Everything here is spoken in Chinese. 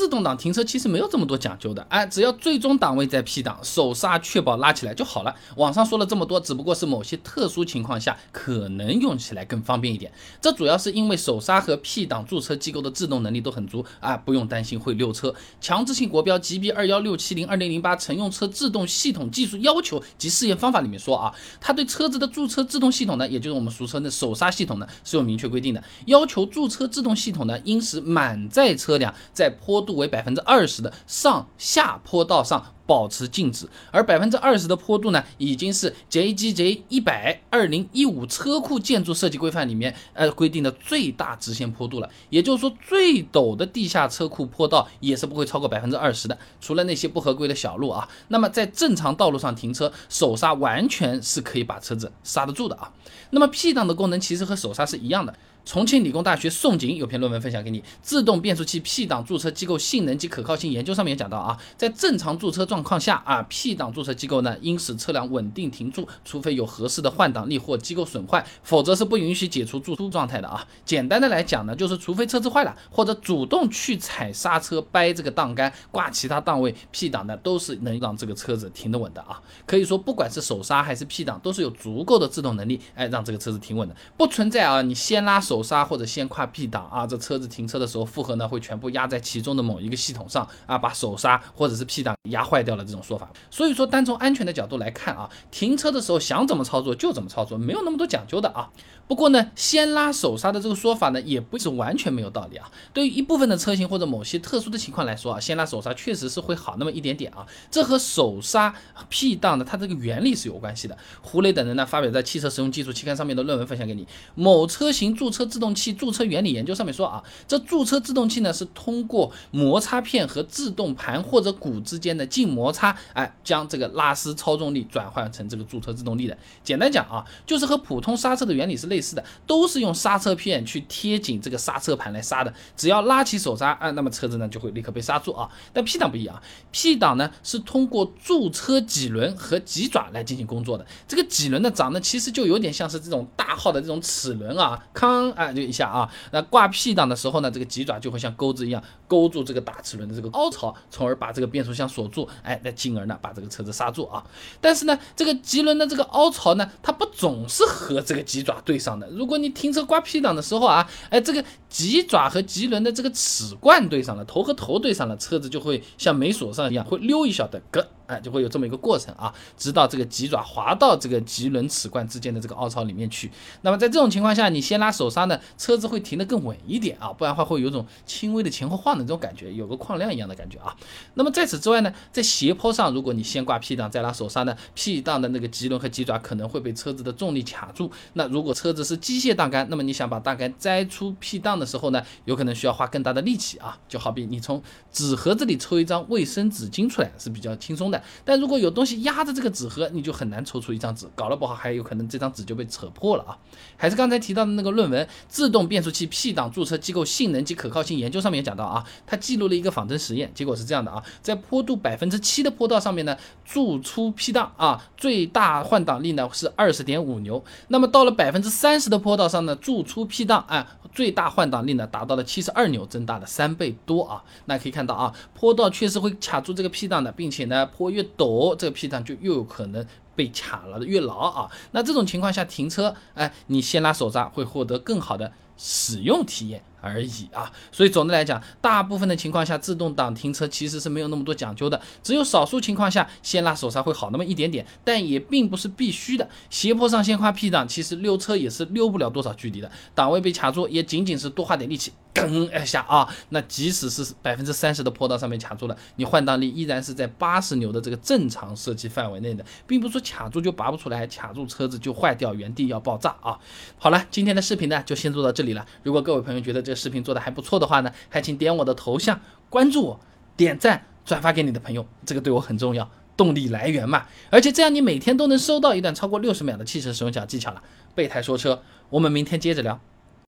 自动挡停车其实没有这么多讲究的，哎，只要最终档位在 P 档，手刹确保拉起来就好了。网上说了这么多，只不过是某些特殊情况下可能用起来更方便一点。这主要是因为手刹和 P 档驻车机构的制动能力都很足啊，不用担心会溜车。强制性国标 GB 二幺六七零二零零八乘用车制动系统技术要求及试验方法里面说啊，它对车子的驻车制动系统呢，也就是我们俗称的手刹系统呢，是有明确规定的，要求驻车制动系统呢，应使满载车辆在坡度为百分之二十的上下坡道上保持静止，而百分之二十的坡度呢，已经是 JGJ 一百二零一五车库建筑设计规范里面呃规定的最大直线坡度了。也就是说，最陡的地下车库坡道也是不会超过百分之二十的，除了那些不合规的小路啊。那么在正常道路上停车，手刹完全是可以把车子刹得住的啊。那么 P 档的功能其实和手刹是一样的。重庆理工大学宋景有篇论文分享给你，《自动变速器 P 档驻车机构性能及可靠性研究》上面也讲到啊，在正常驻车状况下啊，P 档驻车机构呢应使车辆稳定停住，除非有合适的换挡力或机构损坏，否则是不允许解除驻车状态的啊。简单的来讲呢，就是除非车子坏了，或者主动去踩刹车、掰这个档杆、挂其他档位，P 档呢都是能让这个车子停得稳的啊。可以说，不管是手刹还是 P 档，都是有足够的制动能力，哎，让这个车子停稳的，不存在啊，你先拉。手刹或者先跨 P 档啊，这车子停车的时候负荷呢会全部压在其中的某一个系统上啊，把手刹或者是 P 档压坏掉了这种说法。所以说，单从安全的角度来看啊，停车的时候想怎么操作就怎么操作，没有那么多讲究的啊。不过呢，先拉手刹的这个说法呢，也不是完全没有道理啊。对于一部分的车型或者某些特殊的情况来说啊，先拉手刹确实是会好那么一点点啊。这和手刹 P 档的它这个原理是有关系的。胡雷等人呢发表在《汽车实用技术》期刊上面的论文分享给你，某车型驻车车制动器驻车原理研究上面说啊，这驻车制动器呢是通过摩擦片和制动盘或者鼓之间的静摩擦，哎，将这个拉丝操纵力转换成这个驻车制动力的。简单讲啊，就是和普通刹车的原理是类。似的，都是用刹车片去贴紧这个刹车盘来刹的。只要拉起手刹啊，那么车子呢就会立刻被刹住啊。但 P 档不一样，P 档呢是通过驻车棘轮和棘爪来进行工作的。这个棘轮呢长得其实就有点像是这种大号的这种齿轮啊，康啊就一下啊。那挂 P 档的时候呢，这个棘爪就会像钩子一样勾住这个大齿轮的这个凹槽，从而把这个变速箱锁住，哎，那进而呢把这个车子刹住啊。但是呢，这个棘轮的这个凹槽呢，它不总是和这个棘爪对上的。如果你停车挂 P 档的时候啊，哎，这个棘爪和棘轮的这个齿冠对上了，头和头对上了，车子就会像没锁上一样，会溜一小的咯。哎，就会有这么一个过程啊，直到这个棘爪滑到这个棘轮齿冠之间的这个凹槽里面去。那么在这种情况下，你先拉手刹呢，车子会停得更稳一点啊，不然的话会有种轻微的前后晃的这种感觉，有个矿量一样的感觉啊。那么在此之外呢，在斜坡上，如果你先挂 P 档再拉手刹呢，P 档的那个棘轮和棘爪可能会被车子的重力卡住。那如果车子是机械档杆，那么你想把档杆摘出 P 档的时候呢，有可能需要花更大的力气啊。就好比你从纸盒子里抽一张卫生纸巾出来是比较轻松的。但如果有东西压着这个纸盒，你就很难抽出一张纸，搞得不好还有可能这张纸就被扯破了啊！还是刚才提到的那个论文《自动变速器 P 档驻车机构性能及可靠性研究》上面也讲到啊，它记录了一个仿真实验，结果是这样的啊，在坡度百分之七的坡道上面呢，驻出 P 档啊，最大换挡力呢是二十点五牛，那么到了百分之三十的坡道上呢，驻出 P 档啊，最大换挡力呢达到了七十二牛，增大了三倍多啊！那可以看到啊，坡道确实会卡住这个 P 档的，并且呢，坡越陡，这个 P 档就越有可能被卡了越牢啊。那这种情况下停车，哎，你先拉手刹会获得更好的使用体验。而已啊，所以总的来讲，大部分的情况下，自动挡停车其实是没有那么多讲究的，只有少数情况下，先拉手刹会好那么一点点，但也并不是必须的。斜坡上先跨 P 档，其实溜车也是溜不了多少距离的，档位被卡住，也仅仅是多花点力气，噔一下啊，那即使是百分之三十的坡道上面卡住了，你换挡力依然是在八十牛的这个正常设计范围内的，并不是说卡住就拔不出来，卡住车子就坏掉，原地要爆炸啊。好了，今天的视频呢就先做到这里了。如果各位朋友觉得这，这视频做的还不错的话呢，还请点我的头像关注我，点赞转发给你的朋友，这个对我很重要，动力来源嘛。而且这样你每天都能收到一段超过六十秒的汽车使用小技巧了。备胎说车，我们明天接着聊。